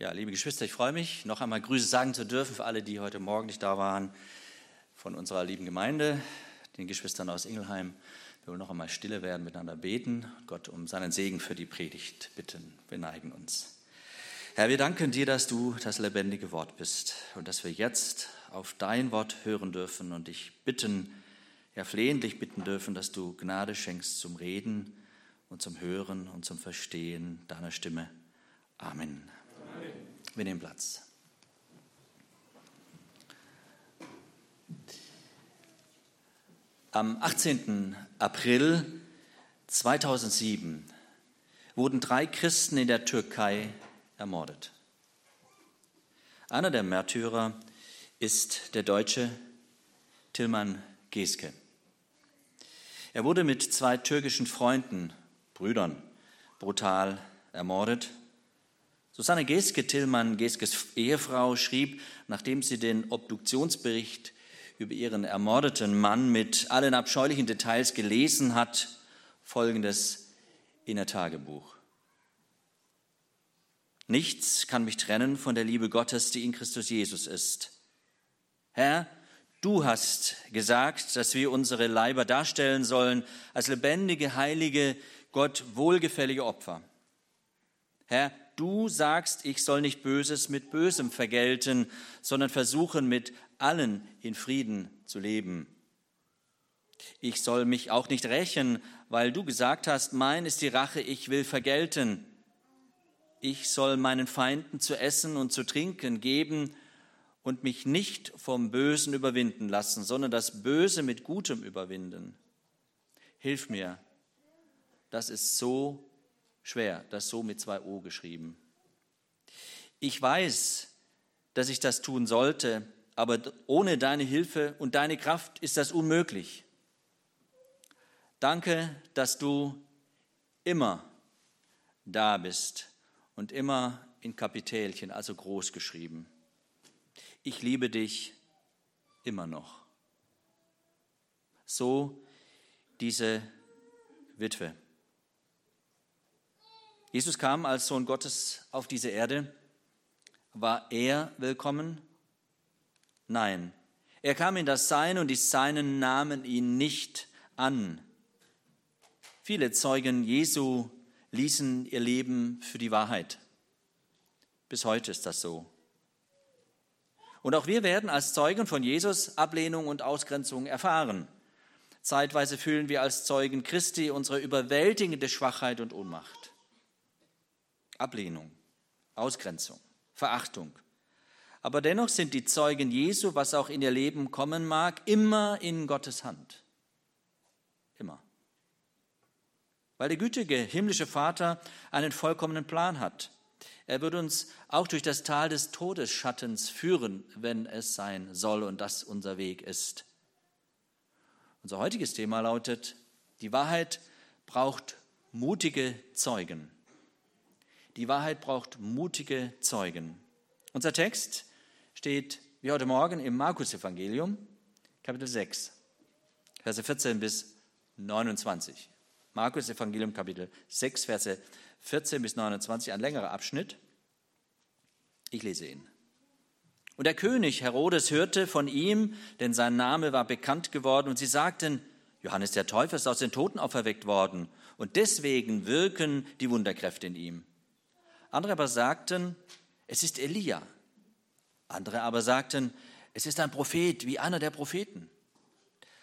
Ja, liebe Geschwister, ich freue mich, noch einmal Grüße sagen zu dürfen für alle, die heute Morgen nicht da waren, von unserer lieben Gemeinde, den Geschwistern aus Ingelheim. Wir wollen noch einmal stille werden, miteinander beten, Gott um seinen Segen für die Predigt bitten. Wir neigen uns. Herr, wir danken dir, dass du das lebendige Wort bist und dass wir jetzt auf dein Wort hören dürfen und dich bitten, ja flehentlich bitten dürfen, dass du Gnade schenkst zum Reden und zum Hören und zum Verstehen deiner Stimme. Amen. Wir nehmen Platz. Am 18. April 2007 wurden drei Christen in der Türkei ermordet. Einer der Märtyrer ist der Deutsche Tilman Geske. Er wurde mit zwei türkischen Freunden, Brüdern, brutal ermordet Susanne Geske, Tillmann Geskes Ehefrau, schrieb, nachdem sie den Obduktionsbericht über ihren ermordeten Mann mit allen abscheulichen Details gelesen hat, folgendes in ihr Tagebuch. Nichts kann mich trennen von der Liebe Gottes, die in Christus Jesus ist. Herr, du hast gesagt, dass wir unsere Leiber darstellen sollen als lebendige, heilige, Gott wohlgefällige Opfer. Herr, du sagst, ich soll nicht Böses mit Bösem vergelten, sondern versuchen, mit allen in Frieden zu leben. Ich soll mich auch nicht rächen, weil du gesagt hast, mein ist die Rache, ich will vergelten. Ich soll meinen Feinden zu essen und zu trinken geben und mich nicht vom Bösen überwinden lassen, sondern das Böse mit Gutem überwinden. Hilf mir. Das ist so schwer, das so mit zwei O geschrieben. Ich weiß, dass ich das tun sollte, aber ohne deine Hilfe und deine Kraft ist das unmöglich. Danke, dass du immer da bist und immer in Kapitelchen, also groß geschrieben. Ich liebe dich immer noch. So diese Witwe. Jesus kam als Sohn Gottes auf diese Erde. War er willkommen? Nein. Er kam in das Seine und die Seinen nahmen ihn nicht an. Viele Zeugen Jesu ließen ihr Leben für die Wahrheit. Bis heute ist das so. Und auch wir werden als Zeugen von Jesus Ablehnung und Ausgrenzung erfahren. Zeitweise fühlen wir als Zeugen Christi unsere überwältigende Schwachheit und Ohnmacht. Ablehnung, Ausgrenzung, Verachtung. Aber dennoch sind die Zeugen Jesu, was auch in ihr Leben kommen mag, immer in Gottes Hand. Immer. Weil der gütige himmlische Vater einen vollkommenen Plan hat. Er wird uns auch durch das Tal des Todesschattens führen, wenn es sein soll und das unser Weg ist. Unser heutiges Thema lautet, die Wahrheit braucht mutige Zeugen. Die Wahrheit braucht mutige Zeugen. Unser Text steht wie heute Morgen im Markus-Evangelium, Kapitel 6, Verse 14 bis 29. Markus-Evangelium, Kapitel 6, Verse 14 bis 29, ein längerer Abschnitt. Ich lese ihn. Und der König Herodes hörte von ihm, denn sein Name war bekannt geworden, und sie sagten, Johannes der Täufer ist aus den Toten auferweckt worden, und deswegen wirken die Wunderkräfte in ihm. Andere aber sagten, es ist Elia. Andere aber sagten, es ist ein Prophet wie einer der Propheten.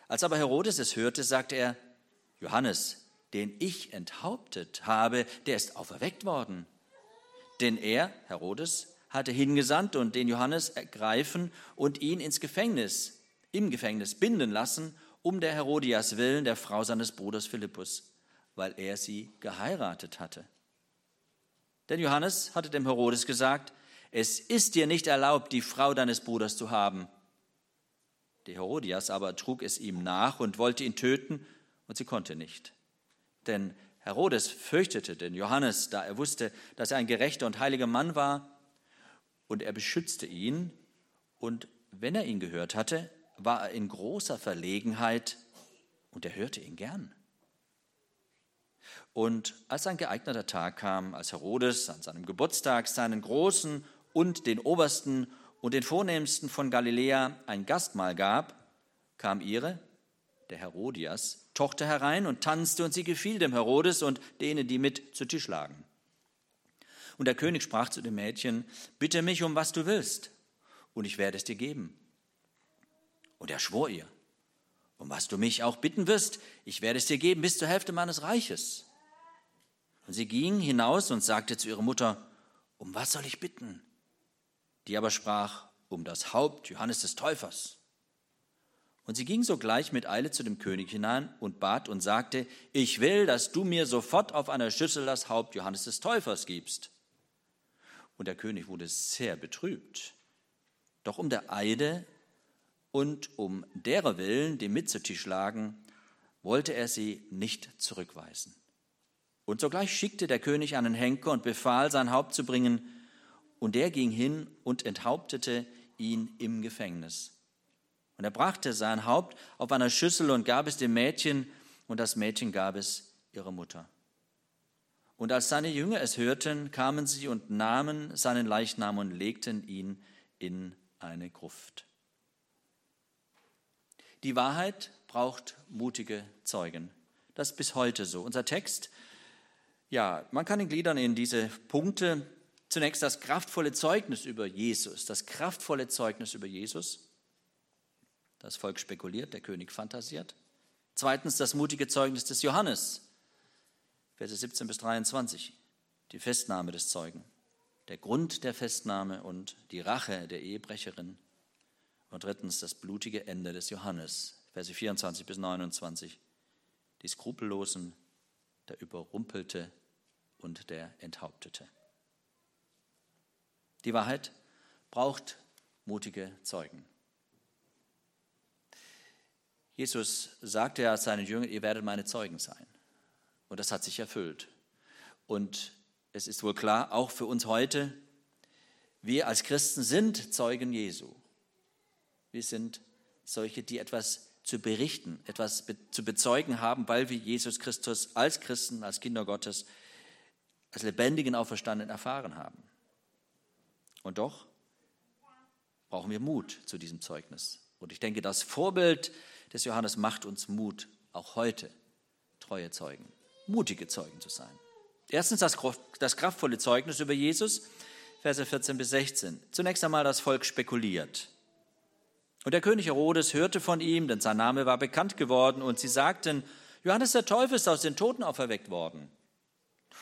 Als aber Herodes es hörte, sagte er, Johannes, den ich enthauptet habe, der ist auferweckt worden. Denn er, Herodes, hatte hingesandt und den Johannes ergreifen und ihn ins Gefängnis, im Gefängnis binden lassen, um der Herodias willen, der Frau seines Bruders Philippus, weil er sie geheiratet hatte. Denn Johannes hatte dem Herodes gesagt, es ist dir nicht erlaubt, die Frau deines Bruders zu haben. Der Herodias aber trug es ihm nach und wollte ihn töten, und sie konnte nicht. Denn Herodes fürchtete den Johannes, da er wusste, dass er ein gerechter und heiliger Mann war, und er beschützte ihn, und wenn er ihn gehört hatte, war er in großer Verlegenheit, und er hörte ihn gern. Und als ein geeigneter Tag kam, als Herodes an seinem Geburtstag seinen Großen und den Obersten und den Vornehmsten von Galiläa ein Gastmahl gab, kam ihre, der Herodias, Tochter herein und tanzte, und sie gefiel dem Herodes und denen, die mit zu Tisch lagen. Und der König sprach zu dem Mädchen, bitte mich um was du willst, und ich werde es dir geben. Und er schwor ihr, um was du mich auch bitten wirst, ich werde es dir geben bis zur Hälfte meines Reiches. Und sie ging hinaus und sagte zu ihrer Mutter, um was soll ich bitten? Die aber sprach, um das Haupt Johannes des Täufers. Und sie ging sogleich mit Eile zu dem König hinein und bat und sagte, ich will, dass du mir sofort auf einer Schüssel das Haupt Johannes des Täufers gibst. Und der König wurde sehr betrübt. Doch um der Eide und um derer willen, die mit zu Tisch lagen, wollte er sie nicht zurückweisen. Und sogleich schickte der König einen Henker und befahl, sein Haupt zu bringen, und der ging hin und enthauptete ihn im Gefängnis. Und er brachte sein Haupt auf einer Schüssel und gab es dem Mädchen, und das Mädchen gab es ihrer Mutter. Und als seine Jünger es hörten, kamen sie und nahmen seinen Leichnam und legten ihn in eine Gruft. Die Wahrheit braucht mutige Zeugen. Das ist bis heute so. Unser Text, ja, man kann ihn gliedern in diese Punkte. Zunächst das kraftvolle Zeugnis über Jesus, das kraftvolle Zeugnis über Jesus. Das Volk spekuliert, der König fantasiert. Zweitens das mutige Zeugnis des Johannes, Verse 17 bis 23, die Festnahme des Zeugen, der Grund der Festnahme und die Rache der Ehebrecherin. Und drittens das blutige Ende des Johannes, Verse 24 bis 29, die Skrupellosen, der Überrumpelte und der Enthauptete. Die Wahrheit braucht mutige Zeugen. Jesus sagte ja seinen Jüngern, ihr werdet meine Zeugen sein. Und das hat sich erfüllt. Und es ist wohl klar, auch für uns heute, wir als Christen sind Zeugen Jesu. Wir sind solche, die etwas zu berichten, etwas zu bezeugen haben, weil wir Jesus Christus als Christen, als Kinder Gottes, als lebendigen Auferstandenen erfahren haben. Und doch brauchen wir Mut zu diesem Zeugnis. Und ich denke, das Vorbild des Johannes macht uns Mut, auch heute treue Zeugen, mutige Zeugen zu sein. Erstens das, das kraftvolle Zeugnis über Jesus, Verse 14 bis 16. Zunächst einmal das Volk spekuliert. Und der König Herodes hörte von ihm, denn sein Name war bekannt geworden, und sie sagten, Johannes der Täufer ist aus den Toten auferweckt worden.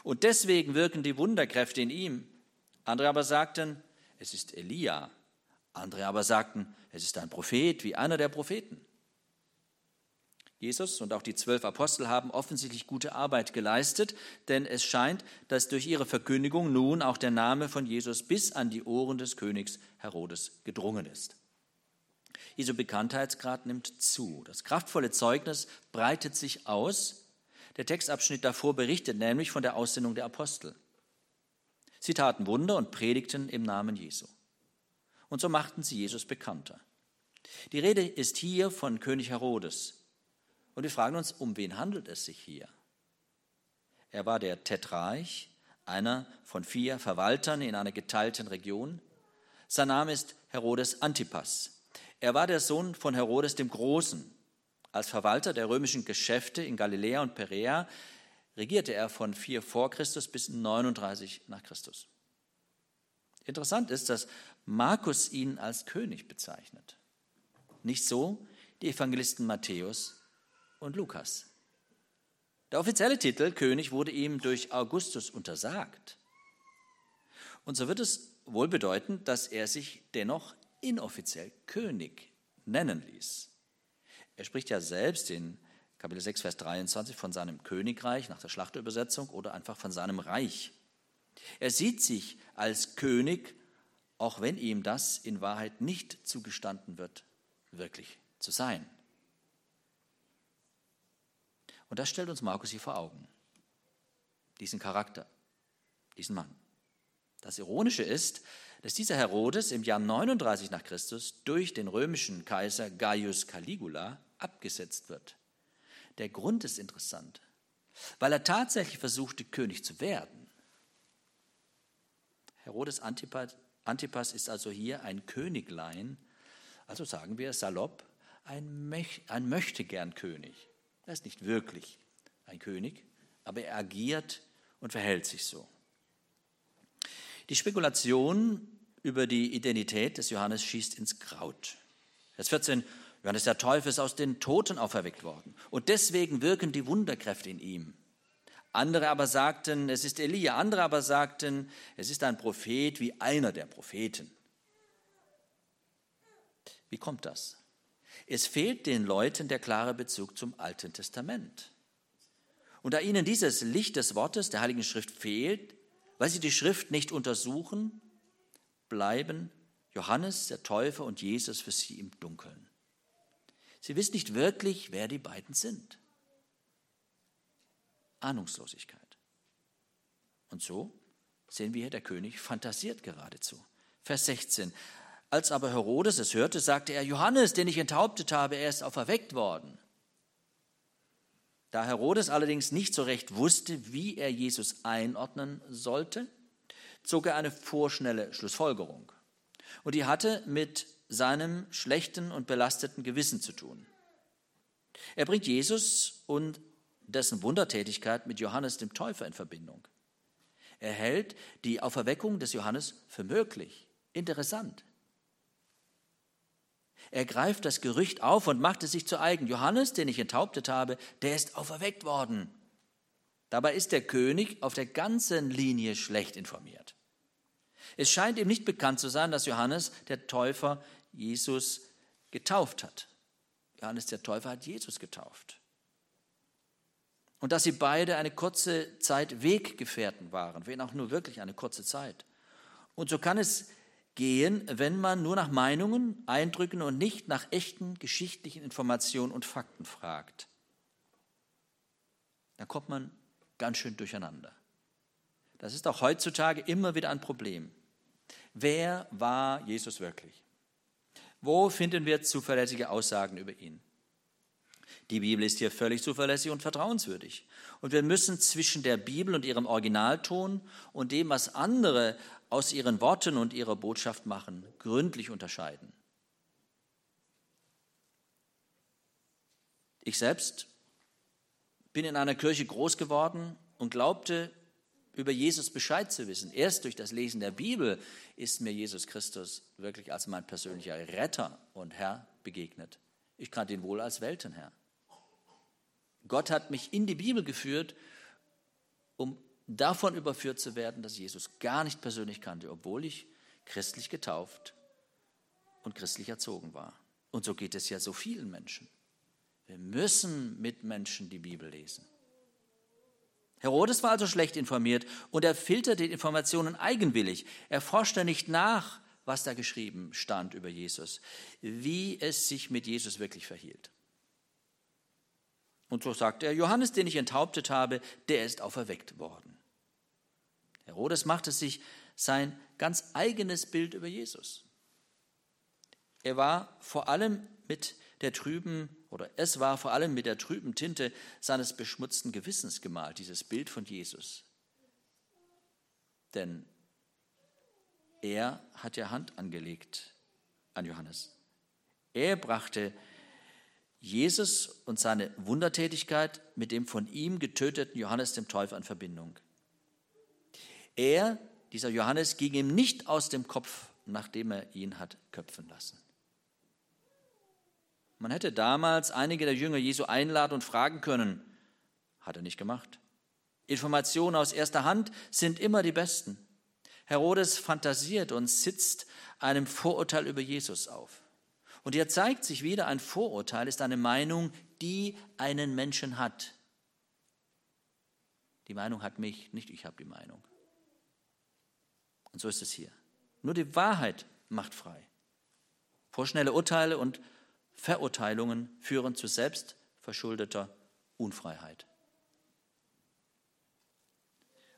Und deswegen wirken die Wunderkräfte in ihm. Andere aber sagten, es ist Elia. Andere aber sagten, es ist ein Prophet wie einer der Propheten. Jesus und auch die zwölf Apostel haben offensichtlich gute Arbeit geleistet, denn es scheint, dass durch ihre Verkündigung nun auch der Name von Jesus bis an die Ohren des Königs Herodes gedrungen ist. Jesu Bekanntheitsgrad nimmt zu. Das kraftvolle Zeugnis breitet sich aus. Der Textabschnitt davor berichtet nämlich von der Aussendung der Apostel. Sie taten Wunder und predigten im Namen Jesu. Und so machten sie Jesus bekannter. Die Rede ist hier von König Herodes, und wir fragen uns, um wen handelt es sich hier? Er war der Tetrarch, einer von vier Verwaltern in einer geteilten Region. Sein Name ist Herodes Antipas. Er war der Sohn von Herodes dem Großen. Als Verwalter der römischen Geschäfte in Galiläa und Perea regierte er von 4 vor Christus bis 39 nach Christus. Interessant ist, dass Markus ihn als König bezeichnet. Nicht so die Evangelisten Matthäus und Lukas. Der offizielle Titel König wurde ihm durch Augustus untersagt. Und so wird es wohl bedeuten, dass er sich dennoch inoffiziell König nennen ließ. Er spricht ja selbst in Kapitel 6, Vers 23 von seinem Königreich nach der Schlachterübersetzung oder einfach von seinem Reich. Er sieht sich als König, auch wenn ihm das in Wahrheit nicht zugestanden wird, wirklich zu sein. Und das stellt uns Markus hier vor Augen. Diesen Charakter, diesen Mann. Das Ironische ist, dass dieser Herodes im Jahr 39 nach Christus durch den römischen Kaiser Gaius Caligula abgesetzt wird. Der Grund ist interessant. weil er tatsächlich versuchte, König zu werden. Herodes Antipas, Antipas ist also hier ein Königlein, also sagen wir salopp, ein, Möch ein Möchtegern-König. Er ist nicht wirklich ein König, aber er agiert und verhält sich so. Die Spekulation über die Identität des Johannes schießt ins Kraut. Vers 14, Johannes der Täufer ist aus den Toten auferweckt worden und deswegen wirken die Wunderkräfte in ihm. Andere aber sagten, es ist Elia, andere aber sagten, es ist ein Prophet wie einer der Propheten. Wie kommt das? Es fehlt den Leuten der klare Bezug zum Alten Testament. Und da ihnen dieses Licht des Wortes der Heiligen Schrift fehlt, weil sie die Schrift nicht untersuchen, bleiben Johannes der Täufer und Jesus für sie im Dunkeln. Sie wissen nicht wirklich, wer die beiden sind. Ahnungslosigkeit. Und so sehen wir hier, der König fantasiert geradezu. Vers 16. Als aber Herodes es hörte, sagte er, Johannes, den ich enthauptet habe, er ist auferweckt worden. Da Herodes allerdings nicht so recht wusste, wie er Jesus einordnen sollte, zog er eine vorschnelle Schlussfolgerung. Und die hatte mit seinem schlechten und belasteten Gewissen zu tun. Er bringt Jesus und dessen Wundertätigkeit mit Johannes dem Täufer in Verbindung. Er hält die Auferweckung des Johannes für möglich, interessant. Er greift das Gerücht auf und macht es sich zu eigen. Johannes, den ich enthauptet habe, der ist auferweckt worden. Dabei ist der König auf der ganzen Linie schlecht informiert. Es scheint ihm nicht bekannt zu sein, dass Johannes der Täufer Jesus getauft hat. Johannes der Täufer hat Jesus getauft. Und dass sie beide eine kurze Zeit Weggefährten waren, wenn auch nur wirklich eine kurze Zeit. Und so kann es gehen, wenn man nur nach Meinungen, Eindrücken und nicht nach echten geschichtlichen Informationen und Fakten fragt. Dann kommt man ganz schön durcheinander. Das ist auch heutzutage immer wieder ein Problem. Wer war Jesus wirklich? Wo finden wir zuverlässige Aussagen über ihn? Die Bibel ist hier völlig zuverlässig und vertrauenswürdig. Und wir müssen zwischen der Bibel und ihrem Originalton und dem, was andere aus ihren Worten und ihrer Botschaft machen, gründlich unterscheiden. Ich selbst bin in einer Kirche groß geworden und glaubte, über Jesus Bescheid zu wissen. Erst durch das Lesen der Bibel ist mir Jesus Christus wirklich als mein persönlicher Retter und Herr begegnet. Ich kannte ihn wohl als Weltenherr. Gott hat mich in die Bibel geführt, um davon überführt zu werden, dass Jesus gar nicht persönlich kannte, obwohl ich christlich getauft und christlich erzogen war. Und so geht es ja so vielen Menschen. Wir müssen mit Menschen die Bibel lesen. Herodes war also schlecht informiert und er filterte Informationen eigenwillig. Er forschte nicht nach, was da geschrieben stand über Jesus, wie es sich mit Jesus wirklich verhielt. Und so sagt er, Johannes, den ich enthauptet habe, der ist auferweckt worden. Herodes machte sich sein ganz eigenes Bild über Jesus. Er war vor allem mit der trüben, oder es war vor allem mit der trüben Tinte seines beschmutzten Gewissens gemalt, dieses Bild von Jesus. Denn er hat ja Hand angelegt an Johannes. Er brachte Jesus und seine Wundertätigkeit mit dem von ihm getöteten Johannes dem Täufer in Verbindung. Er, dieser Johannes, ging ihm nicht aus dem Kopf, nachdem er ihn hat köpfen lassen. Man hätte damals einige der Jünger Jesu einladen und fragen können, hat er nicht gemacht. Informationen aus erster Hand sind immer die besten. Herodes fantasiert und sitzt einem Vorurteil über Jesus auf. Und hier zeigt sich wieder, ein Vorurteil ist eine Meinung, die einen Menschen hat. Die Meinung hat mich, nicht ich habe die Meinung. Und so ist es hier. Nur die Wahrheit macht frei. Vorschnelle Urteile und Verurteilungen führen zu selbstverschuldeter Unfreiheit.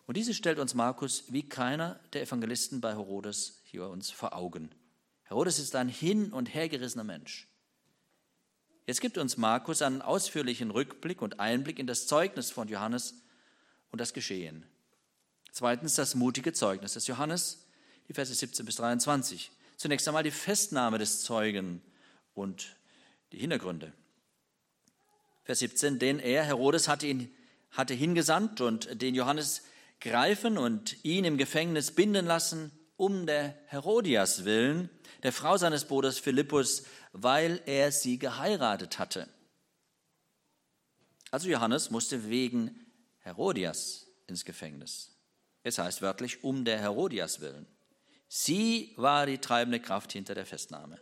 Und diese stellt uns Markus wie keiner der Evangelisten bei Herodes hier uns vor Augen. Herodes ist ein hin und hergerissener Mensch. Jetzt gibt uns Markus einen ausführlichen Rückblick und Einblick in das Zeugnis von Johannes und das Geschehen. Zweitens das mutige Zeugnis des Johannes, die Verse 17 bis 23. Zunächst einmal die Festnahme des Zeugen und die Hintergründe. Vers 17, denn er, Herodes, hatte ihn hatte hingesandt und den Johannes greifen und ihn im Gefängnis binden lassen, um der Herodias willen, der Frau seines Bruders Philippus, weil er sie geheiratet hatte. Also Johannes musste wegen Herodias ins Gefängnis. Es heißt wörtlich um der Herodias willen. Sie war die treibende Kraft hinter der Festnahme.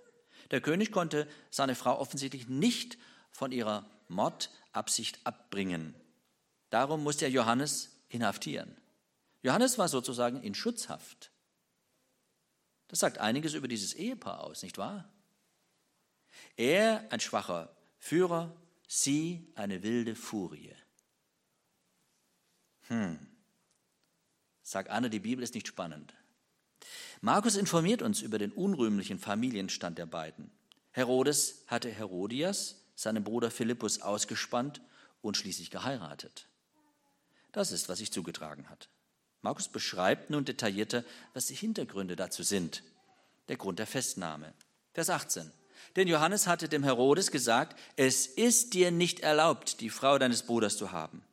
Der König konnte seine Frau offensichtlich nicht von ihrer Mordabsicht abbringen. Darum musste er Johannes inhaftieren. Johannes war sozusagen in Schutzhaft. Das sagt einiges über dieses Ehepaar aus, nicht wahr? Er ein schwacher Führer, sie eine wilde Furie. Hm. Sag Anne, die Bibel ist nicht spannend. Markus informiert uns über den unrühmlichen Familienstand der beiden. Herodes hatte Herodias, seinen Bruder Philippus, ausgespannt und schließlich geheiratet. Das ist, was sich zugetragen hat. Markus beschreibt nun detaillierter, was die Hintergründe dazu sind. Der Grund der Festnahme. Vers 18. Denn Johannes hatte dem Herodes gesagt, es ist dir nicht erlaubt, die Frau deines Bruders zu haben.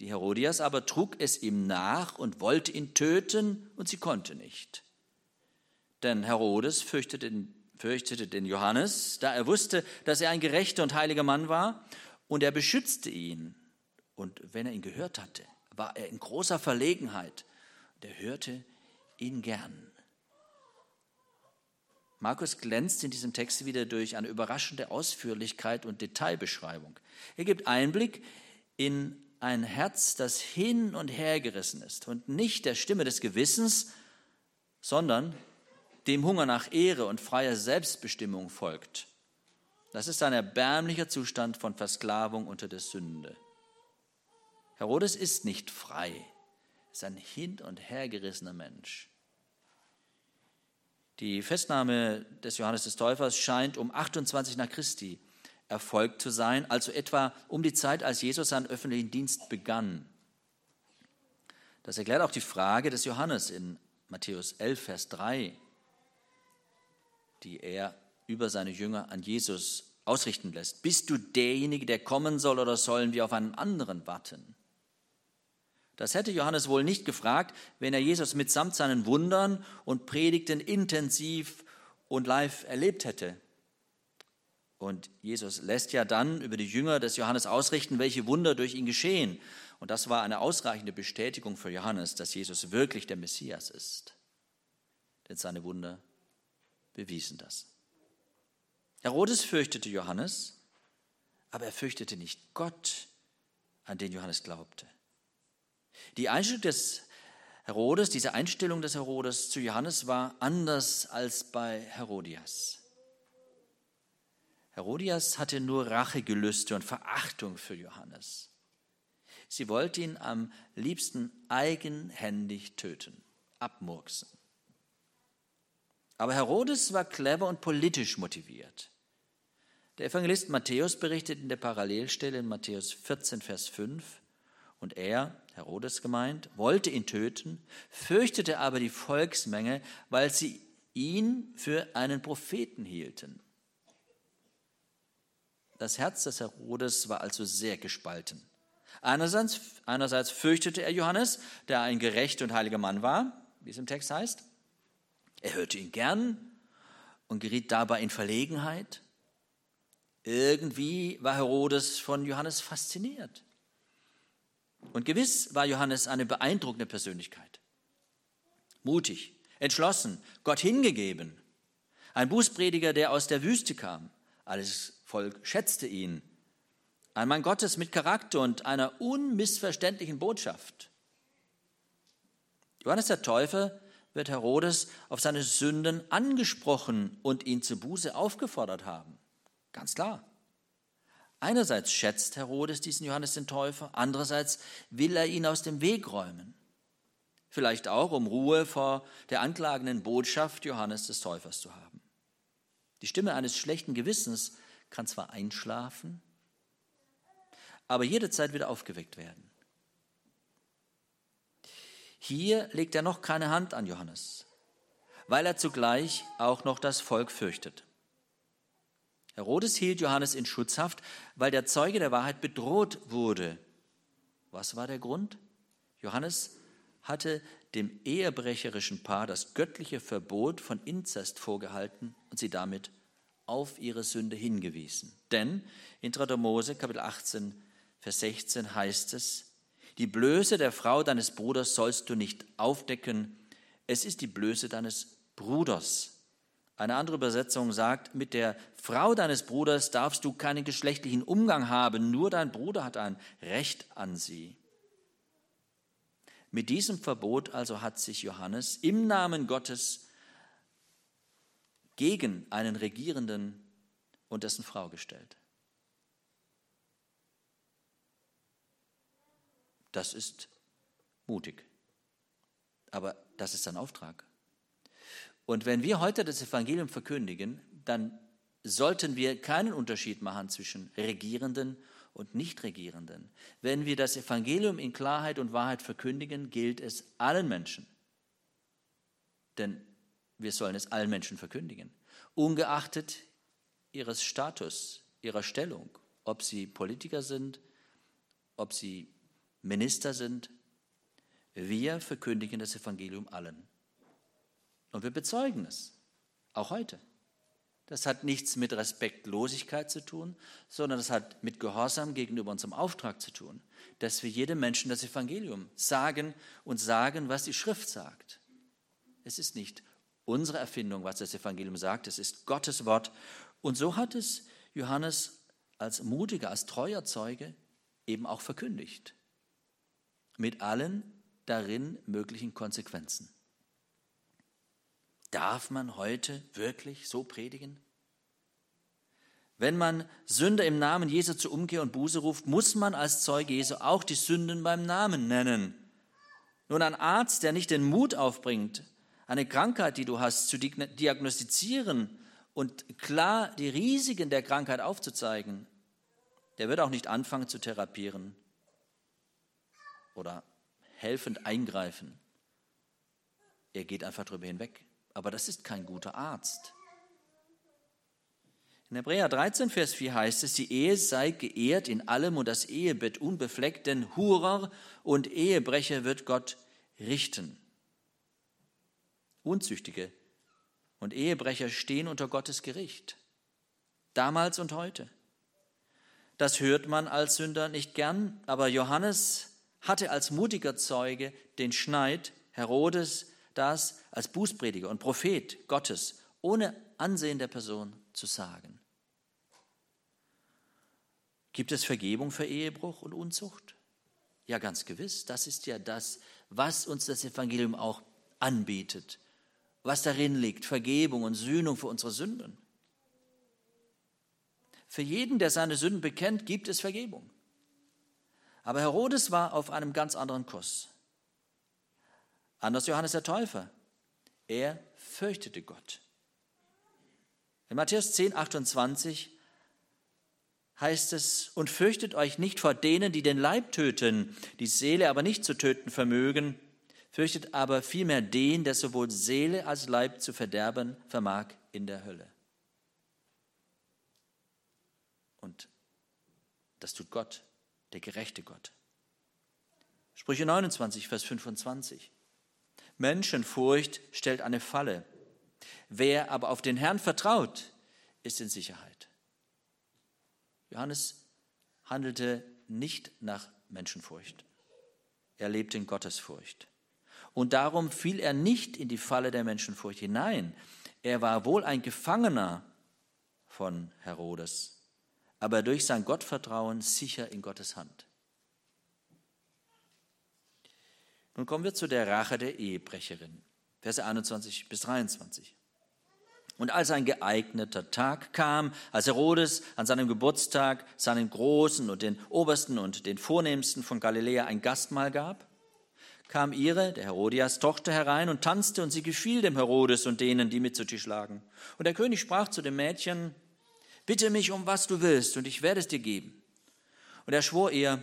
Die Herodias aber trug es ihm nach und wollte ihn töten, und sie konnte nicht. Denn Herodes fürchtete, fürchtete den Johannes, da er wusste, dass er ein gerechter und heiliger Mann war, und er beschützte ihn. Und wenn er ihn gehört hatte, war er in großer Verlegenheit. Der hörte ihn gern. Markus glänzt in diesem Text wieder durch eine überraschende Ausführlichkeit und Detailbeschreibung. Er gibt Einblick in ein Herz, das hin und her gerissen ist und nicht der Stimme des Gewissens, sondern dem Hunger nach Ehre und freier Selbstbestimmung folgt. Das ist ein erbärmlicher Zustand von Versklavung unter der Sünde. Herodes ist nicht frei, ist ein hin und her gerissener Mensch. Die Festnahme des Johannes des Täufers scheint um 28 nach Christi erfolgt zu sein, also etwa um die Zeit, als Jesus seinen öffentlichen Dienst begann. Das erklärt auch die Frage des Johannes in Matthäus 11, Vers 3, die er über seine Jünger an Jesus ausrichten lässt. Bist du derjenige, der kommen soll, oder sollen wir auf einen anderen warten? Das hätte Johannes wohl nicht gefragt, wenn er Jesus mitsamt seinen Wundern und Predigten intensiv und live erlebt hätte. Und Jesus lässt ja dann über die Jünger des Johannes ausrichten, welche Wunder durch ihn geschehen. Und das war eine ausreichende Bestätigung für Johannes, dass Jesus wirklich der Messias ist. Denn seine Wunder bewiesen das. Herodes fürchtete Johannes, aber er fürchtete nicht Gott, an den Johannes glaubte. Die Einstellung des Herodes, diese Einstellung des Herodes zu Johannes war anders als bei Herodias. Herodias hatte nur Rachegelüste und Verachtung für Johannes. Sie wollte ihn am liebsten eigenhändig töten, abmurksen. Aber Herodes war clever und politisch motiviert. Der Evangelist Matthäus berichtet in der Parallelstelle in Matthäus 14, Vers 5, und er, Herodes gemeint, wollte ihn töten, fürchtete aber die Volksmenge, weil sie ihn für einen Propheten hielten. Das Herz des Herodes war also sehr gespalten. Einerseits, einerseits fürchtete er Johannes, der ein gerechter und heiliger Mann war, wie es im Text heißt. Er hörte ihn gern und geriet dabei in Verlegenheit. Irgendwie war Herodes von Johannes fasziniert. Und gewiss war Johannes eine beeindruckende Persönlichkeit. Mutig, entschlossen, Gott hingegeben. Ein Bußprediger, der aus der Wüste kam. Alles Volk schätzte ihn. Ein Mann Gottes mit Charakter und einer unmissverständlichen Botschaft. Johannes der Täufer wird Herodes auf seine Sünden angesprochen und ihn zur Buße aufgefordert haben. Ganz klar. Einerseits schätzt Herodes diesen Johannes den Täufer, andererseits will er ihn aus dem Weg räumen. Vielleicht auch, um Ruhe vor der anklagenden Botschaft Johannes des Täufers zu haben. Die Stimme eines schlechten Gewissens kann zwar einschlafen, aber jederzeit wieder aufgeweckt werden. Hier legt er noch keine Hand an Johannes, weil er zugleich auch noch das Volk fürchtet. Herodes hielt Johannes in Schutzhaft, weil der Zeuge der Wahrheit bedroht wurde. Was war der Grund? Johannes hatte dem ehebrecherischen Paar das göttliche Verbot von Inzest vorgehalten und sie damit auf ihre Sünde hingewiesen. Denn in 3. Mose Kapitel 18, Vers 16 heißt es, die Blöße der Frau deines Bruders sollst du nicht aufdecken, es ist die Blöße deines Bruders. Eine andere Übersetzung sagt, mit der Frau deines Bruders darfst du keinen geschlechtlichen Umgang haben, nur dein Bruder hat ein Recht an sie. Mit diesem Verbot also hat sich Johannes im Namen Gottes gegen einen Regierenden und dessen Frau gestellt. Das ist mutig, aber das ist sein Auftrag. Und wenn wir heute das Evangelium verkündigen, dann sollten wir keinen Unterschied machen zwischen Regierenden und Nichtregierenden. Wenn wir das Evangelium in Klarheit und Wahrheit verkündigen, gilt es allen Menschen. Denn wir sollen es allen Menschen verkündigen, ungeachtet ihres Status, ihrer Stellung, ob sie Politiker sind, ob sie Minister sind. Wir verkündigen das Evangelium allen. Und wir bezeugen es, auch heute. Das hat nichts mit Respektlosigkeit zu tun, sondern das hat mit Gehorsam gegenüber unserem Auftrag zu tun, dass wir jedem Menschen das Evangelium sagen und sagen, was die Schrift sagt. Es ist nicht unsere Erfindung, was das Evangelium sagt, es ist Gottes Wort. Und so hat es Johannes als mutiger, als treuer Zeuge eben auch verkündigt, mit allen darin möglichen Konsequenzen. Darf man heute wirklich so predigen? Wenn man Sünder im Namen Jesu zur Umkehr und Buße ruft, muss man als Zeuge Jesu auch die Sünden beim Namen nennen. Nun, ein Arzt, der nicht den Mut aufbringt, eine Krankheit, die du hast, zu diagnostizieren und klar die Risiken der Krankheit aufzuzeigen, der wird auch nicht anfangen zu therapieren oder helfend eingreifen. Er geht einfach darüber hinweg aber das ist kein guter Arzt. In Hebräer 13, Vers 4 heißt es, die Ehe sei geehrt in allem und das Ehebett unbefleckt, denn Hurer und Ehebrecher wird Gott richten. Unzüchtige und Ehebrecher stehen unter Gottes Gericht, damals und heute. Das hört man als Sünder nicht gern, aber Johannes hatte als mutiger Zeuge den Schneid, Herodes das als Bußprediger und Prophet Gottes ohne Ansehen der Person zu sagen. Gibt es Vergebung für Ehebruch und Unzucht? Ja, ganz gewiss. Das ist ja das, was uns das Evangelium auch anbietet, was darin liegt, Vergebung und Sühnung für unsere Sünden. Für jeden, der seine Sünden bekennt, gibt es Vergebung. Aber Herodes war auf einem ganz anderen Kurs. Anders Johannes der Täufer. Er fürchtete Gott. In Matthäus 10, 28 heißt es, und fürchtet euch nicht vor denen, die den Leib töten, die Seele aber nicht zu töten vermögen, fürchtet aber vielmehr den, der sowohl Seele als Leib zu verderben vermag in der Hölle. Und das tut Gott, der gerechte Gott. Sprüche 29, Vers 25. Menschenfurcht stellt eine Falle. Wer aber auf den Herrn vertraut, ist in Sicherheit. Johannes handelte nicht nach Menschenfurcht. Er lebte in Gottesfurcht. Und darum fiel er nicht in die Falle der Menschenfurcht hinein. Er war wohl ein Gefangener von Herodes, aber durch sein Gottvertrauen sicher in Gottes Hand. Nun kommen wir zu der Rache der Ehebrecherin. Verse 21 bis 23. Und als ein geeigneter Tag kam, als Herodes an seinem Geburtstag seinen Großen und den Obersten und den Vornehmsten von Galiläa ein Gastmahl gab, kam ihre, der Herodias Tochter, herein und tanzte, und sie gefiel dem Herodes und denen, die mit zu Tisch lagen. Und der König sprach zu dem Mädchen, bitte mich um was du willst und ich werde es dir geben. Und er schwor ihr,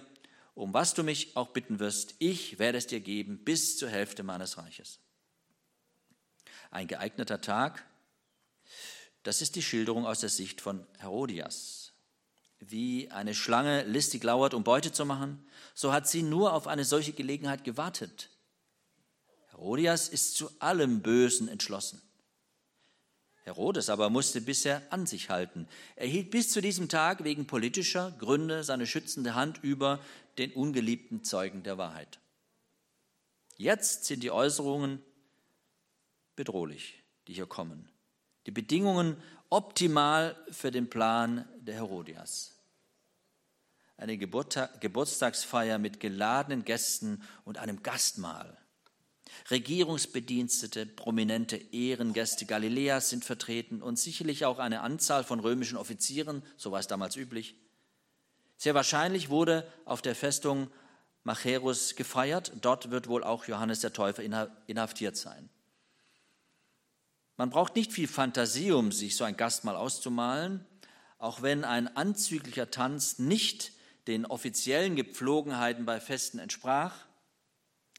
um was du mich auch bitten wirst, ich werde es dir geben bis zur Hälfte meines Reiches. Ein geeigneter Tag, das ist die Schilderung aus der Sicht von Herodias. Wie eine Schlange listig lauert, um Beute zu machen, so hat sie nur auf eine solche Gelegenheit gewartet. Herodias ist zu allem Bösen entschlossen. Herodes aber musste bisher an sich halten. Er hielt bis zu diesem Tag wegen politischer Gründe seine schützende Hand über den ungeliebten Zeugen der Wahrheit. Jetzt sind die Äußerungen bedrohlich, die hier kommen. Die Bedingungen optimal für den Plan der Herodias. Eine Geburtstagsfeier mit geladenen Gästen und einem Gastmahl. Regierungsbedienstete, prominente Ehrengäste Galiläas sind vertreten und sicherlich auch eine Anzahl von römischen Offizieren, so war es damals üblich. Sehr wahrscheinlich wurde auf der Festung Macherus gefeiert. Dort wird wohl auch Johannes der Täufer inhaftiert sein. Man braucht nicht viel Fantasie, um sich so ein Gastmahl auszumalen, auch wenn ein anzüglicher Tanz nicht den offiziellen Gepflogenheiten bei Festen entsprach.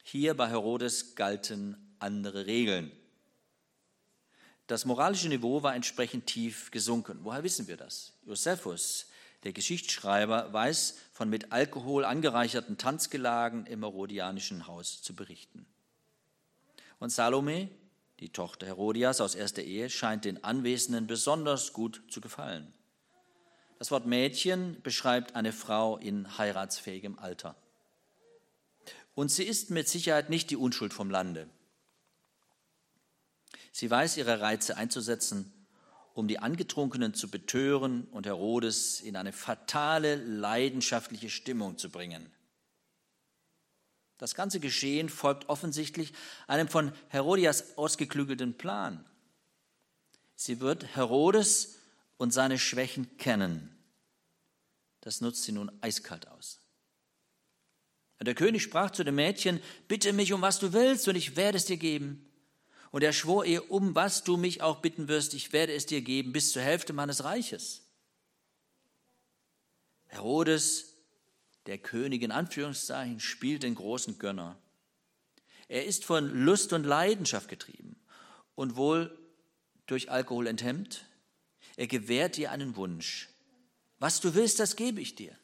Hier bei Herodes galten andere Regeln. Das moralische Niveau war entsprechend tief gesunken. Woher wissen wir das? Josephus, der Geschichtsschreiber, weiß von mit Alkohol angereicherten Tanzgelagen im herodianischen Haus zu berichten. Und Salome, die Tochter Herodias aus erster Ehe, scheint den Anwesenden besonders gut zu gefallen. Das Wort Mädchen beschreibt eine Frau in heiratsfähigem Alter. Und sie ist mit Sicherheit nicht die Unschuld vom Lande. Sie weiß ihre Reize einzusetzen, um die Angetrunkenen zu betören und Herodes in eine fatale, leidenschaftliche Stimmung zu bringen. Das ganze Geschehen folgt offensichtlich einem von Herodias ausgeklügelten Plan. Sie wird Herodes und seine Schwächen kennen. Das nutzt sie nun eiskalt aus. Der König sprach zu dem Mädchen, bitte mich um was du willst und ich werde es dir geben. Und er schwor ihr, um was du mich auch bitten wirst, ich werde es dir geben bis zur Hälfte meines Reiches. Herodes, der König in Anführungszeichen, spielt den großen Gönner. Er ist von Lust und Leidenschaft getrieben und wohl durch Alkohol enthemmt. Er gewährt dir einen Wunsch. Was du willst, das gebe ich dir.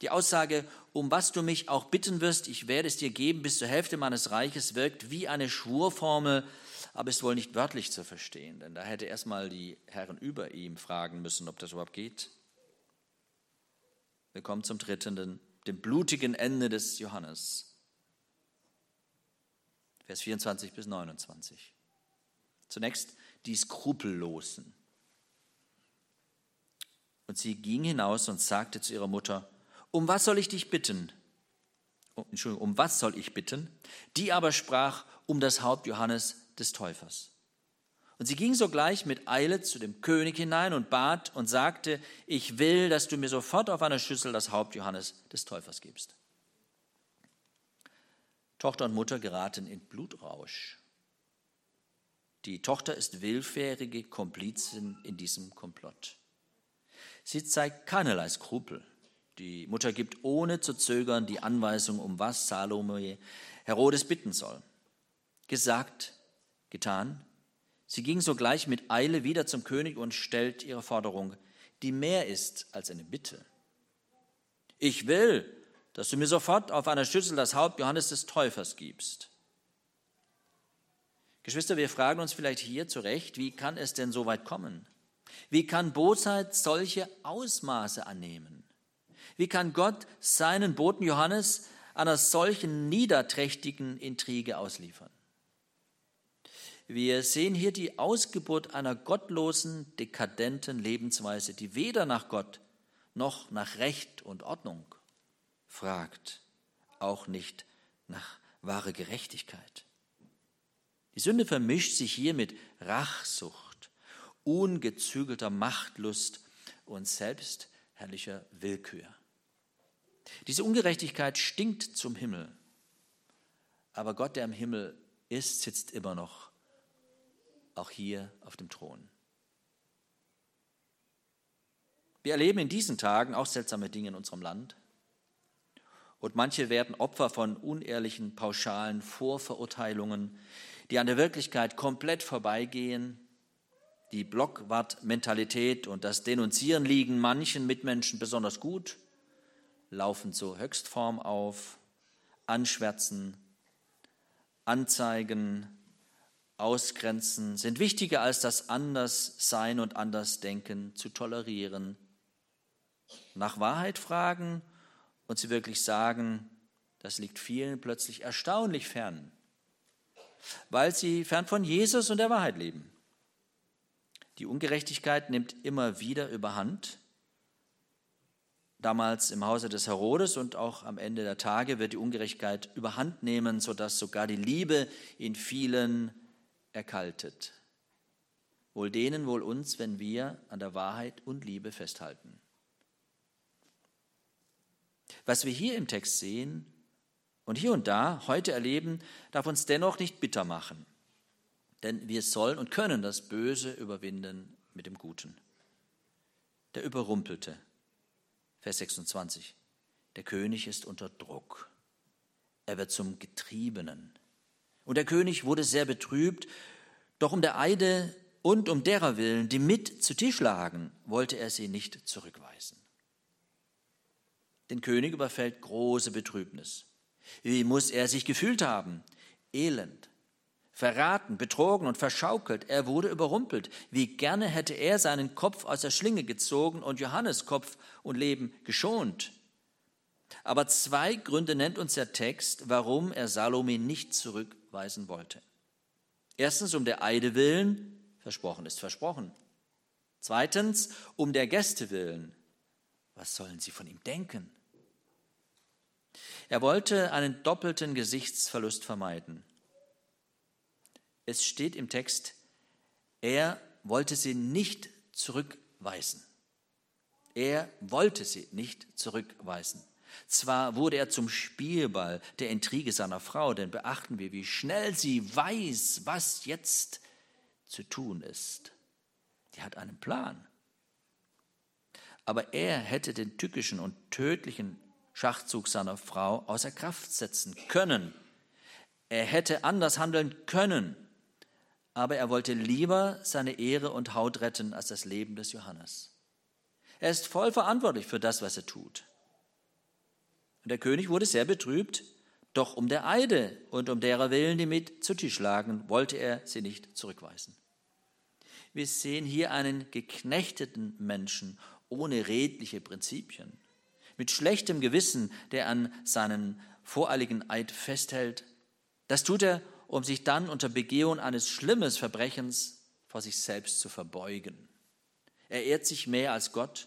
Die Aussage, um was du mich auch bitten wirst, ich werde es dir geben bis zur Hälfte meines Reiches, wirkt wie eine Schwurformel, aber ist wohl nicht wörtlich zu verstehen, denn da hätte erstmal die Herren über ihm fragen müssen, ob das überhaupt geht. Wir kommen zum dritten, dem blutigen Ende des Johannes. Vers 24 bis 29. Zunächst die Skrupellosen. Und sie ging hinaus und sagte zu ihrer Mutter, um was soll ich dich bitten? Oh, Entschuldigung, um was soll ich bitten? Die aber sprach, um das Haupt Johannes des Täufers. Und sie ging sogleich mit Eile zu dem König hinein und bat und sagte, ich will, dass du mir sofort auf einer Schüssel das Haupt Johannes des Täufers gibst. Tochter und Mutter geraten in Blutrausch. Die Tochter ist willfährige Komplizin in diesem Komplott. Sie zeigt keinerlei Skrupel. Die Mutter gibt ohne zu zögern die Anweisung, um was Salome Herodes bitten soll. Gesagt, getan. Sie ging sogleich mit Eile wieder zum König und stellt ihre Forderung, die mehr ist als eine Bitte. Ich will, dass du mir sofort auf einer Schüssel das Haupt Johannes des Täufers gibst. Geschwister, wir fragen uns vielleicht hier zurecht, wie kann es denn so weit kommen? Wie kann Bosheit solche Ausmaße annehmen? Wie kann Gott seinen Boten Johannes einer solchen niederträchtigen Intrige ausliefern? Wir sehen hier die Ausgeburt einer gottlosen, dekadenten Lebensweise, die weder nach Gott noch nach Recht und Ordnung fragt, auch nicht nach wahre Gerechtigkeit. Die Sünde vermischt sich hier mit Rachsucht, ungezügelter Machtlust und selbstherrlicher Willkür. Diese Ungerechtigkeit stinkt zum Himmel. Aber Gott, der im Himmel ist, sitzt immer noch, auch hier auf dem Thron. Wir erleben in diesen Tagen auch seltsame Dinge in unserem Land. Und manche werden Opfer von unehrlichen, pauschalen Vorverurteilungen, die an der Wirklichkeit komplett vorbeigehen. Die Blockwart-Mentalität und das Denunzieren liegen manchen Mitmenschen besonders gut, laufen zur Höchstform auf, anschwärzen, anzeigen, ausgrenzen, sind wichtiger als das Anderssein und Andersdenken zu tolerieren. Nach Wahrheit fragen und sie wirklich sagen, das liegt vielen plötzlich erstaunlich fern, weil sie fern von Jesus und der Wahrheit leben. Die Ungerechtigkeit nimmt immer wieder überhand. Damals im Hause des Herodes und auch am Ende der Tage wird die Ungerechtigkeit überhand nehmen, sodass sogar die Liebe in vielen erkaltet. Wohl denen, wohl uns, wenn wir an der Wahrheit und Liebe festhalten. Was wir hier im Text sehen und hier und da heute erleben, darf uns dennoch nicht bitter machen. Denn wir sollen und können das Böse überwinden mit dem Guten. Der Überrumpelte, Vers 26. Der König ist unter Druck. Er wird zum Getriebenen. Und der König wurde sehr betrübt, doch um der Eide und um derer willen, die mit zu Tisch lagen, wollte er sie nicht zurückweisen. Den König überfällt große Betrübnis. Wie muss er sich gefühlt haben? Elend, verraten, betrogen und verschaukelt. Er wurde überrumpelt. Wie gerne hätte er seinen Kopf aus der Schlinge gezogen und Johannes Kopf und Leben geschont. Aber zwei Gründe nennt uns der Text, warum er Salome nicht zurückweisen wollte. Erstens um der Eide willen, versprochen ist versprochen. Zweitens um der Gäste willen. Was sollen sie von ihm denken? Er wollte einen doppelten Gesichtsverlust vermeiden. Es steht im Text, er wollte sie nicht zurückweisen. Er wollte sie nicht zurückweisen. Zwar wurde er zum Spielball der Intrige seiner Frau, denn beachten wir, wie schnell sie weiß, was jetzt zu tun ist. Die hat einen Plan. Aber er hätte den tückischen und tödlichen Schachzug seiner Frau außer Kraft setzen können. Er hätte anders handeln können, aber er wollte lieber seine Ehre und Haut retten als das Leben des Johannes. Er ist voll verantwortlich für das, was er tut. Und der König wurde sehr betrübt, doch um der Eide und um derer Willen, die mit zu Tisch lagen, wollte er sie nicht zurückweisen. Wir sehen hier einen geknechteten Menschen ohne redliche Prinzipien mit schlechtem Gewissen, der an seinen voreiligen Eid festhält. Das tut er, um sich dann unter Begehung eines schlimmen Verbrechens vor sich selbst zu verbeugen. Er ehrt sich mehr als Gott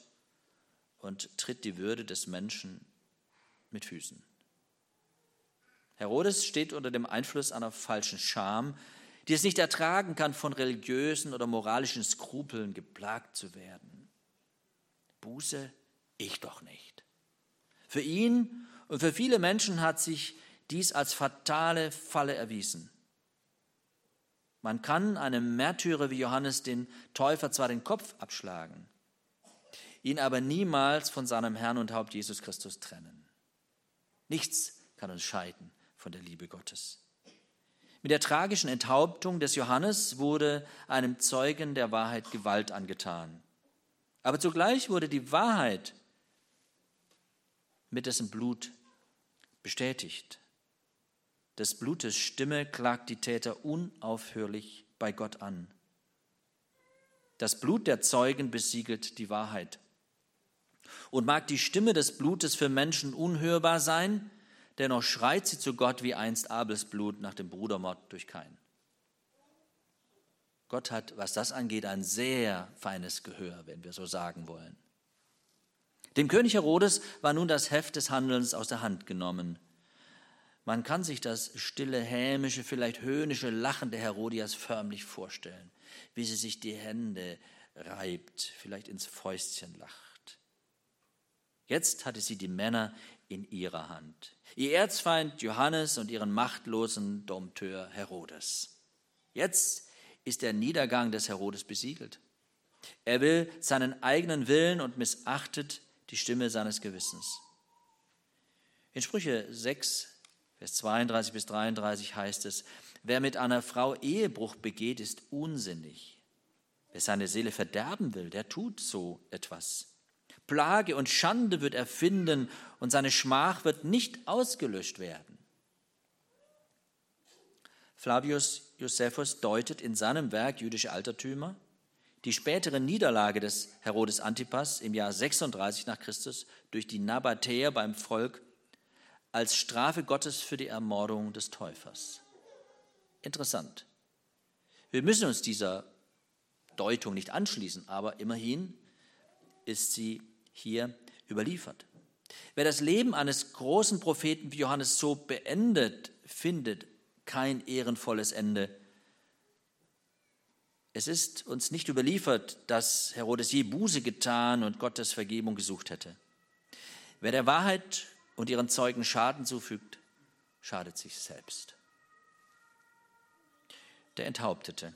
und tritt die Würde des Menschen mit Füßen. Herodes steht unter dem Einfluss einer falschen Scham, die es nicht ertragen kann, von religiösen oder moralischen Skrupeln geplagt zu werden. Buße ich doch nicht. Für ihn und für viele Menschen hat sich dies als fatale Falle erwiesen. Man kann einem Märtyrer wie Johannes den Täufer zwar den Kopf abschlagen, ihn aber niemals von seinem Herrn und Haupt Jesus Christus trennen. Nichts kann uns scheiden von der Liebe Gottes. Mit der tragischen Enthauptung des Johannes wurde einem Zeugen der Wahrheit Gewalt angetan. Aber zugleich wurde die Wahrheit mit dessen Blut bestätigt. Des Blutes Stimme klagt die Täter unaufhörlich bei Gott an. Das Blut der Zeugen besiegelt die Wahrheit. Und mag die Stimme des Blutes für Menschen unhörbar sein, dennoch schreit sie zu Gott wie einst Abels Blut nach dem Brudermord durch Kain. Gott hat, was das angeht, ein sehr feines Gehör, wenn wir so sagen wollen. Dem König Herodes war nun das Heft des Handelns aus der Hand genommen. Man kann sich das stille, hämische, vielleicht höhnische Lachen der Herodias förmlich vorstellen, wie sie sich die Hände reibt, vielleicht ins Fäustchen lacht. Jetzt hatte sie die Männer in ihrer Hand. Ihr Erzfeind Johannes und ihren machtlosen Dompteur Herodes. Jetzt ist der Niedergang des Herodes besiegelt. Er will seinen eigenen Willen und missachtet die Stimme seines Gewissens. In Sprüche 6, Vers 32 bis 33 heißt es, wer mit einer Frau Ehebruch begeht, ist unsinnig. Wer seine Seele verderben will, der tut so etwas. Plage und Schande wird er finden und seine Schmach wird nicht ausgelöscht werden. Flavius Josephus deutet in seinem Werk Jüdische Altertümer die spätere Niederlage des Herodes Antipas im Jahr 36 nach Christus durch die Nabatäer beim Volk als Strafe Gottes für die Ermordung des Täufers. Interessant. Wir müssen uns dieser Deutung nicht anschließen, aber immerhin ist sie hier überliefert. Wer das Leben eines großen Propheten wie Johannes so beendet, findet kein ehrenvolles Ende. Es ist uns nicht überliefert, dass Herodes je Buße getan und Gottes Vergebung gesucht hätte. Wer der Wahrheit und ihren Zeugen Schaden zufügt, schadet sich selbst. Der Enthauptete,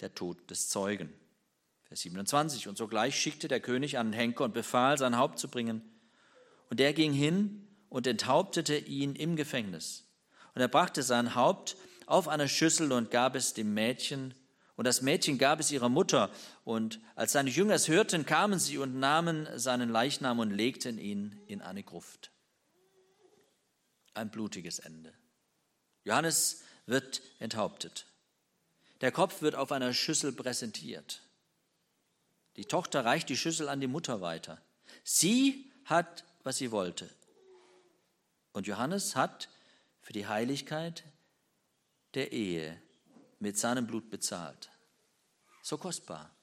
der Tod des Zeugen. Vers 27. Und sogleich schickte der König einen Henker und befahl, sein Haupt zu bringen. Und der ging hin und enthauptete ihn im Gefängnis. Und er brachte sein Haupt auf eine Schüssel und gab es dem Mädchen. Und das Mädchen gab es ihrer Mutter. Und als seine Jünger es hörten, kamen sie und nahmen seinen Leichnam und legten ihn in eine Gruft. Ein blutiges Ende. Johannes wird enthauptet. Der Kopf wird auf einer Schüssel präsentiert. Die Tochter reicht die Schüssel an die Mutter weiter. Sie hat, was sie wollte. Und Johannes hat für die Heiligkeit der Ehe mit seinem Blut bezahlt. So kostbar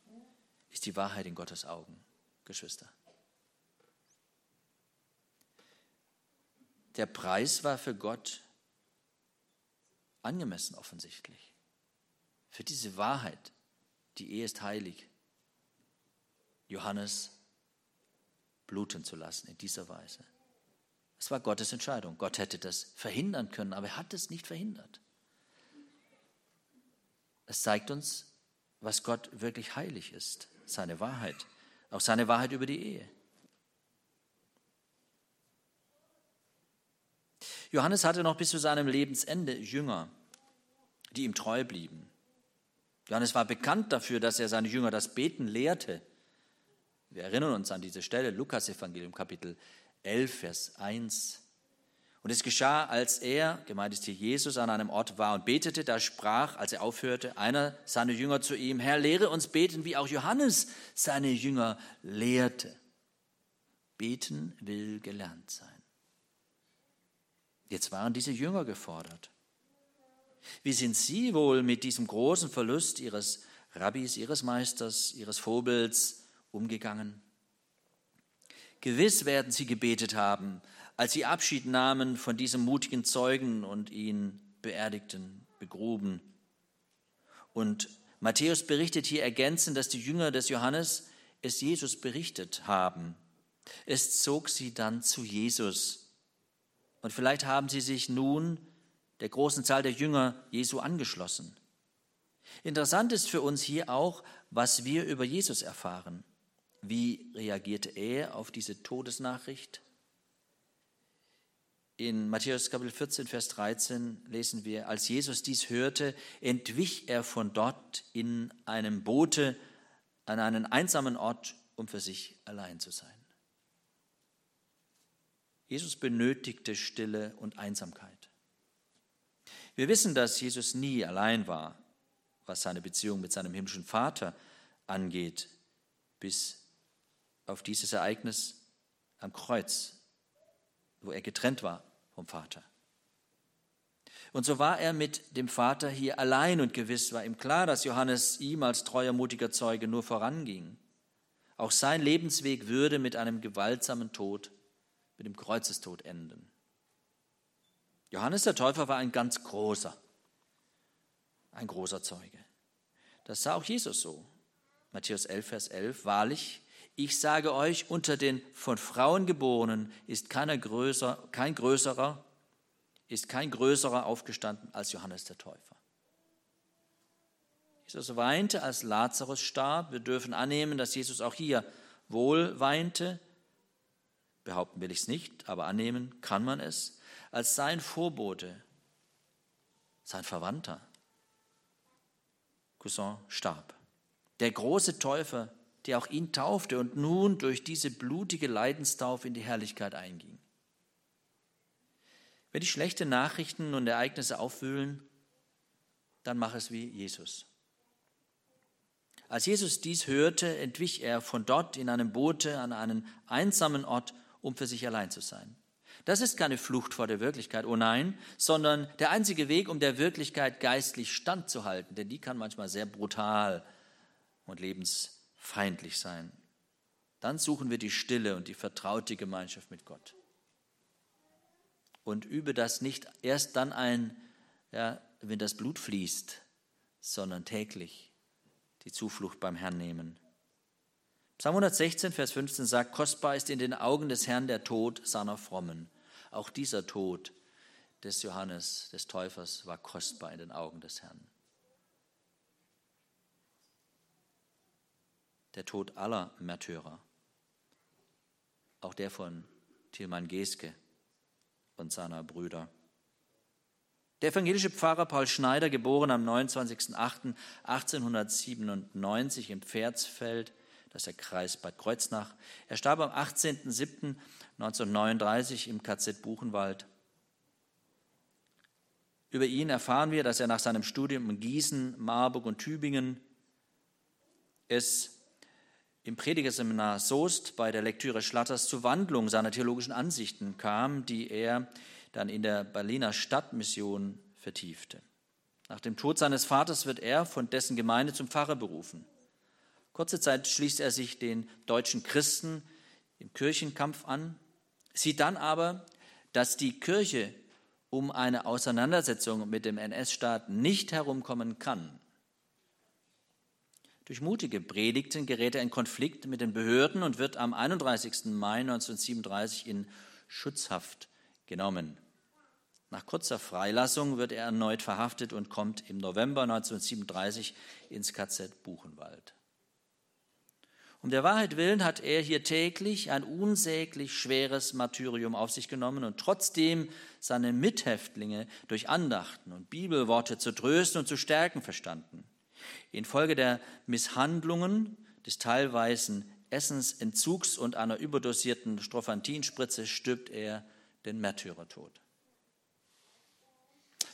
ist die Wahrheit in Gottes Augen, Geschwister. Der Preis war für Gott angemessen offensichtlich. Für diese Wahrheit, die Ehe ist heilig, Johannes bluten zu lassen in dieser Weise. Es war Gottes Entscheidung. Gott hätte das verhindern können, aber er hat es nicht verhindert. Es zeigt uns, was Gott wirklich heilig ist, seine Wahrheit, auch seine Wahrheit über die Ehe. Johannes hatte noch bis zu seinem Lebensende Jünger, die ihm treu blieben. Johannes war bekannt dafür, dass er seine Jünger das Beten lehrte. Wir erinnern uns an diese Stelle, Lukas Evangelium Kapitel 11, Vers 1. Und es geschah, als er, gemeint ist hier Jesus, an einem Ort war und betete, da sprach, als er aufhörte, einer seiner Jünger zu ihm, Herr, lehre uns beten, wie auch Johannes seine Jünger lehrte. Beten will gelernt sein. Jetzt waren diese Jünger gefordert. Wie sind Sie wohl mit diesem großen Verlust Ihres Rabbis, Ihres Meisters, Ihres Vorbilds umgegangen? Gewiss werden sie gebetet haben, als sie Abschied nahmen von diesem mutigen Zeugen und ihn beerdigten, begruben. Und Matthäus berichtet hier ergänzend, dass die Jünger des Johannes es Jesus berichtet haben. Es zog sie dann zu Jesus. Und vielleicht haben sie sich nun der großen Zahl der Jünger Jesu angeschlossen. Interessant ist für uns hier auch, was wir über Jesus erfahren. Wie reagierte er auf diese Todesnachricht? In Matthäus Kapitel 14, Vers 13 lesen wir, als Jesus dies hörte, entwich er von dort in einem Boote an einen einsamen Ort, um für sich allein zu sein. Jesus benötigte Stille und Einsamkeit. Wir wissen, dass Jesus nie allein war, was seine Beziehung mit seinem himmlischen Vater angeht, bis auf dieses Ereignis am Kreuz, wo er getrennt war vom Vater. Und so war er mit dem Vater hier allein und gewiss war ihm klar, dass Johannes ihm als treuer, mutiger Zeuge nur voranging. Auch sein Lebensweg würde mit einem gewaltsamen Tod, mit dem Kreuzestod enden. Johannes der Täufer war ein ganz großer, ein großer Zeuge. Das sah auch Jesus so. Matthäus 11, Vers 11, wahrlich, ich sage euch, unter den von Frauen geborenen ist keiner größer, kein größerer, ist kein größerer aufgestanden als Johannes der Täufer. Jesus weinte, als Lazarus starb. Wir dürfen annehmen, dass Jesus auch hier wohl weinte. Behaupten will ich es nicht, aber annehmen kann man es. Als sein Vorbote, sein Verwandter, Cousin starb. Der große Täufer, der auch ihn taufte und nun durch diese blutige Leidenstaufe in die Herrlichkeit einging. Wenn dich schlechte Nachrichten und Ereignisse aufwühlen, dann mach es wie Jesus. Als Jesus dies hörte, entwich er von dort in einem Boote an einen einsamen Ort, um für sich allein zu sein. Das ist keine Flucht vor der Wirklichkeit, oh nein, sondern der einzige Weg, um der Wirklichkeit geistlich standzuhalten, denn die kann manchmal sehr brutal und lebensfeindlich sein. Dann suchen wir die Stille und die vertraute Gemeinschaft mit Gott. Und übe das nicht erst dann ein, ja, wenn das Blut fließt, sondern täglich die Zuflucht beim Herrn nehmen. Psalm 116, Vers 15 sagt, kostbar ist in den Augen des Herrn der Tod seiner Frommen. Auch dieser Tod des Johannes, des Täufers, war kostbar in den Augen des Herrn. Der Tod aller Märtyrer, auch der von Tilman Geske und seiner Brüder. Der evangelische Pfarrer Paul Schneider, geboren am 29.08.1897 im Pferdsfeld, das ist der Kreis Bad Kreuznach. Er starb am 18.07.1939 im KZ Buchenwald. Über ihn erfahren wir, dass er nach seinem Studium in Gießen, Marburg und Tübingen es im Predigerseminar Soest bei der Lektüre Schlatters zur Wandlung seiner theologischen Ansichten kam, die er dann in der Berliner Stadtmission vertiefte. Nach dem Tod seines Vaters wird er von dessen Gemeinde zum Pfarrer berufen. Kurze Zeit schließt er sich den deutschen Christen im Kirchenkampf an, sieht dann aber, dass die Kirche um eine Auseinandersetzung mit dem NS-Staat nicht herumkommen kann. Durch mutige Predigten gerät er in Konflikt mit den Behörden und wird am 31. Mai 1937 in Schutzhaft genommen. Nach kurzer Freilassung wird er erneut verhaftet und kommt im November 1937 ins KZ Buchenwald. Um der Wahrheit willen hat er hier täglich ein unsäglich schweres Martyrium auf sich genommen und trotzdem seine Mithäftlinge durch Andachten und Bibelworte zu trösten und zu stärken verstanden. Infolge der Misshandlungen, des teilweisen Essensentzugs und einer überdosierten Strophantinspritze stirbt er den Märtyrertod.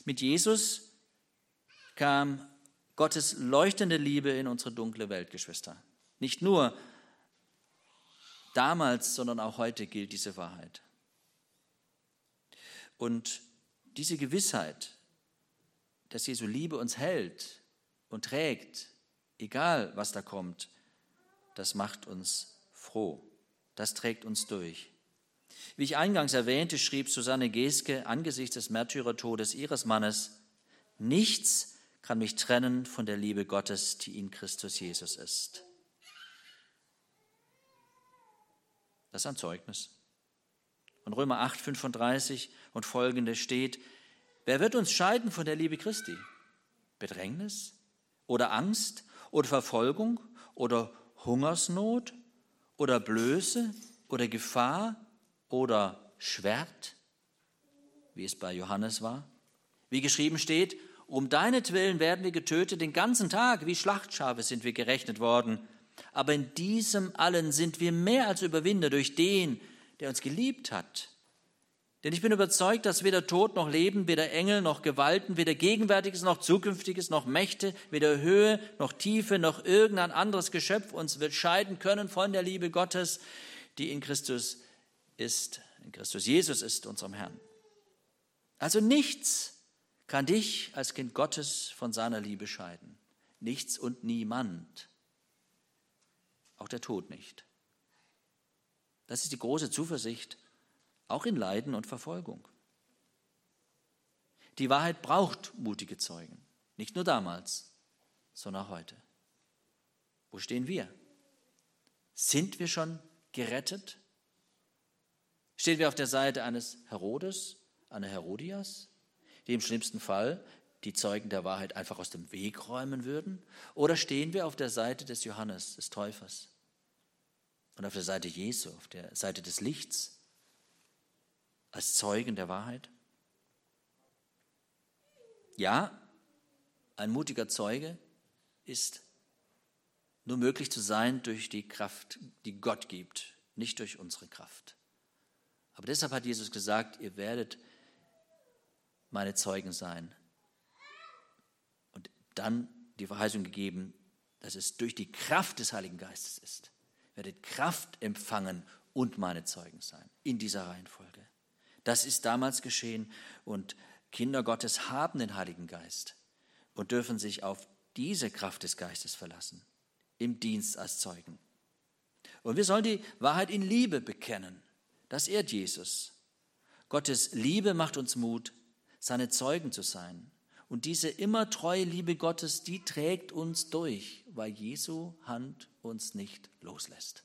Mit Jesus kam Gottes leuchtende Liebe in unsere dunkle Welt, Geschwister. Nicht nur damals, sondern auch heute gilt diese Wahrheit. Und diese Gewissheit, dass Jesu Liebe uns hält und trägt, egal was da kommt, das macht uns froh. Das trägt uns durch. Wie ich eingangs erwähnte, schrieb Susanne Geske angesichts des Märtyrertodes ihres Mannes, nichts kann mich trennen von der Liebe Gottes, die in Christus Jesus ist. Das ist ein Zeugnis. Und Römer 8, 35 und folgende steht, wer wird uns scheiden von der Liebe Christi? Bedrängnis oder Angst oder Verfolgung oder Hungersnot oder Blöße oder Gefahr oder Schwert, wie es bei Johannes war. Wie geschrieben steht, um deinetwillen werden wir getötet, den ganzen Tag, wie Schlachtschafe sind wir gerechnet worden. Aber in diesem allen sind wir mehr als Überwinder durch den, der uns geliebt hat. Denn ich bin überzeugt, dass weder Tod noch Leben, weder Engel noch Gewalten, weder Gegenwärtiges noch Zukünftiges noch Mächte, weder Höhe noch Tiefe noch irgendein anderes Geschöpf uns wird scheiden können von der Liebe Gottes, die in Christus ist, in Christus Jesus ist, unserem Herrn. Also nichts kann dich als Kind Gottes von seiner Liebe scheiden. Nichts und niemand. Auch der Tod nicht. Das ist die große Zuversicht, auch in Leiden und Verfolgung. Die Wahrheit braucht mutige Zeugen, nicht nur damals, sondern auch heute. Wo stehen wir? Sind wir schon gerettet? Stehen wir auf der Seite eines Herodes, einer Herodias, die im schlimmsten Fall die Zeugen der Wahrheit einfach aus dem Weg räumen würden? Oder stehen wir auf der Seite des Johannes, des Täufers? Und auf der Seite Jesu, auf der Seite des Lichts, als Zeugen der Wahrheit? Ja, ein mutiger Zeuge ist nur möglich zu sein durch die Kraft, die Gott gibt, nicht durch unsere Kraft. Aber deshalb hat Jesus gesagt, ihr werdet meine Zeugen sein. Und dann die Verheißung gegeben, dass es durch die Kraft des Heiligen Geistes ist. Ihr werdet Kraft empfangen und meine Zeugen sein, in dieser Reihenfolge. Das ist damals geschehen und Kinder Gottes haben den Heiligen Geist und dürfen sich auf diese Kraft des Geistes verlassen, im Dienst als Zeugen. Und wir sollen die Wahrheit in Liebe bekennen. Das ehrt Jesus. Gottes Liebe macht uns Mut, seine Zeugen zu sein. Und diese immer treue Liebe Gottes, die trägt uns durch, weil Jesu Hand uns nicht loslässt.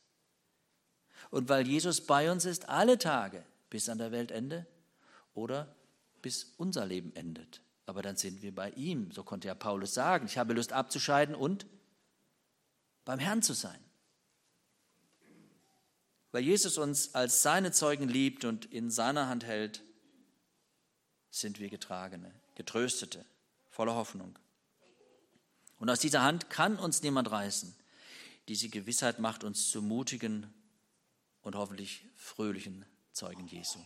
Und weil Jesus bei uns ist alle Tage bis an der Weltende oder bis unser Leben endet. Aber dann sind wir bei ihm. So konnte ja Paulus sagen, ich habe Lust abzuscheiden und beim Herrn zu sein. Weil Jesus uns als seine Zeugen liebt und in seiner Hand hält, sind wir Getragene, Getröstete, voller Hoffnung. Und aus dieser Hand kann uns niemand reißen. Diese Gewissheit macht uns zu mutigen und hoffentlich fröhlichen Zeugen Jesu.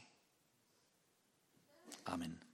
Amen.